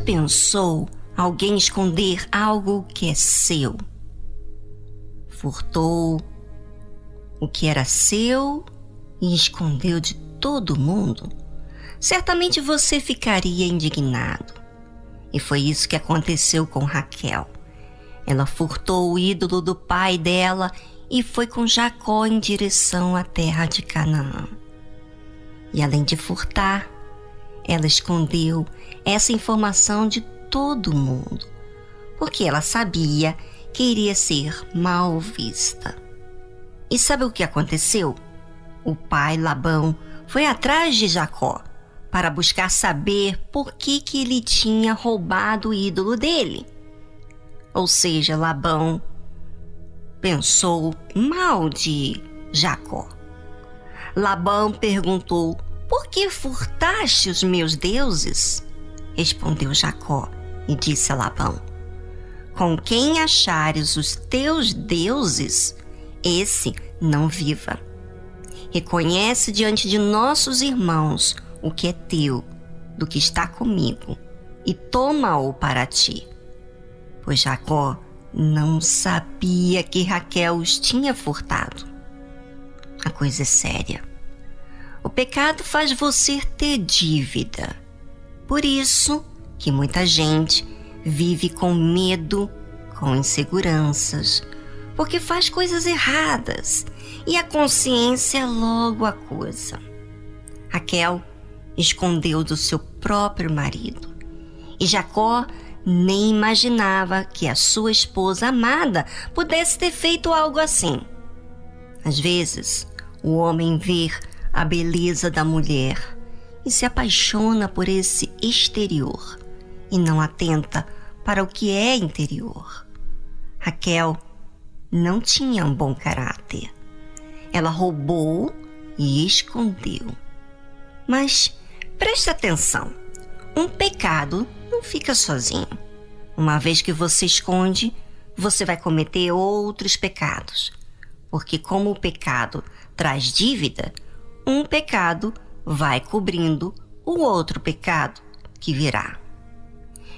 pensou alguém esconder algo que é seu? Furtou o que era seu e escondeu de todo mundo? Certamente você ficaria indignado. E foi isso que aconteceu com Raquel. Ela furtou o ídolo do pai dela e foi com Jacó em direção à terra de Canaã. E além de furtar, ela escondeu essa informação de todo mundo, porque ela sabia que iria ser mal vista. E sabe o que aconteceu? O pai Labão foi atrás de Jacó para buscar saber por que, que ele tinha roubado o ídolo dele. Ou seja, Labão pensou mal de Jacó. Labão perguntou: Por que furtaste os meus deuses? Respondeu Jacó e disse a Labão: Com quem achares os teus deuses, esse não viva. Reconhece diante de nossos irmãos o que é teu, do que está comigo, e toma-o para ti. Pois Jacó não sabia que Raquel os tinha furtado. A coisa é séria. O pecado faz você ter dívida. Por isso que muita gente vive com medo, com inseguranças, porque faz coisas erradas e a consciência logo acusa. Raquel escondeu do seu próprio marido e Jacó nem imaginava que a sua esposa amada pudesse ter feito algo assim. Às vezes, o homem vê a beleza da mulher e se apaixona por esse exterior e não atenta para o que é interior. Raquel não tinha um bom caráter. Ela roubou e escondeu. Mas preste atenção: um pecado não fica sozinho. Uma vez que você esconde, você vai cometer outros pecados. Porque, como o pecado traz dívida, um pecado vai cobrindo o outro pecado que virá.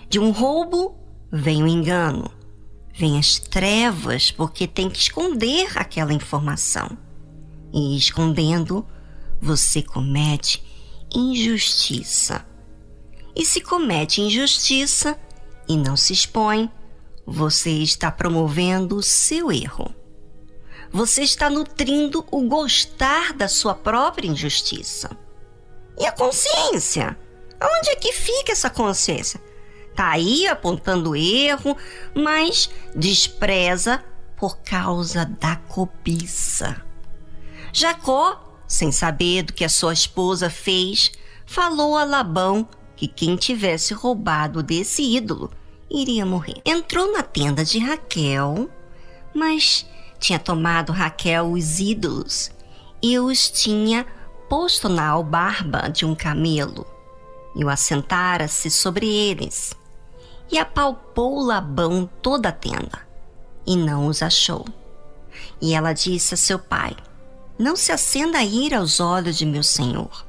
De um roubo vem o engano, vem as trevas, porque tem que esconder aquela informação. E escondendo, você comete injustiça. E se comete injustiça e não se expõe, você está promovendo o seu erro. Você está nutrindo o gostar da sua própria injustiça. E a consciência? Onde é que fica essa consciência? Tá aí apontando erro, mas despreza por causa da cobiça. Jacó, sem saber do que a sua esposa fez, falou a Labão que quem tivesse roubado desse ídolo iria morrer. Entrou na tenda de Raquel, mas tinha tomado Raquel os ídolos e os tinha posto na albarba de um camelo e o assentara-se sobre eles e apalpou Labão toda a tenda e não os achou. E ela disse a seu pai: Não se acenda a ira aos olhos de meu senhor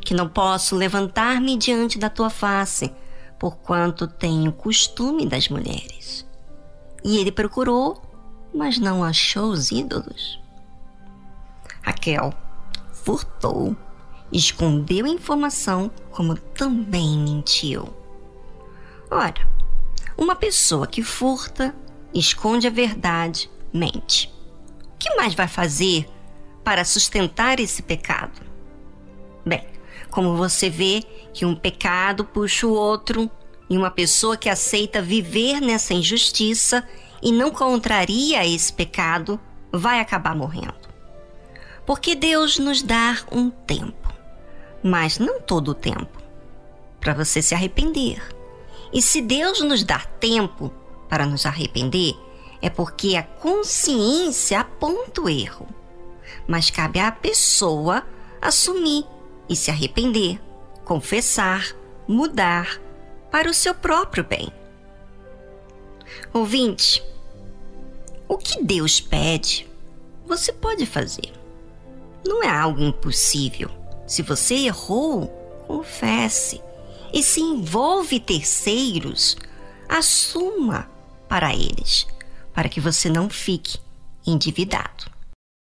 que não posso levantar-me diante da tua face, porquanto tenho costume das mulheres. E ele procurou, mas não achou os ídolos. Raquel furtou, escondeu a informação, como também mentiu. Ora, uma pessoa que furta, esconde a verdade, mente. O que mais vai fazer para sustentar esse pecado? Bem, como você vê que um pecado puxa o outro e uma pessoa que aceita viver nessa injustiça e não contraria esse pecado vai acabar morrendo. Porque Deus nos dá um tempo, mas não todo o tempo, para você se arrepender. E se Deus nos dá tempo para nos arrepender, é porque a consciência aponta o erro. Mas cabe à pessoa assumir e se arrepender, confessar, mudar para o seu próprio bem. Ouvinte, o que Deus pede, você pode fazer. Não é algo impossível. Se você errou, confesse e se envolve terceiros, assuma para eles, para que você não fique endividado.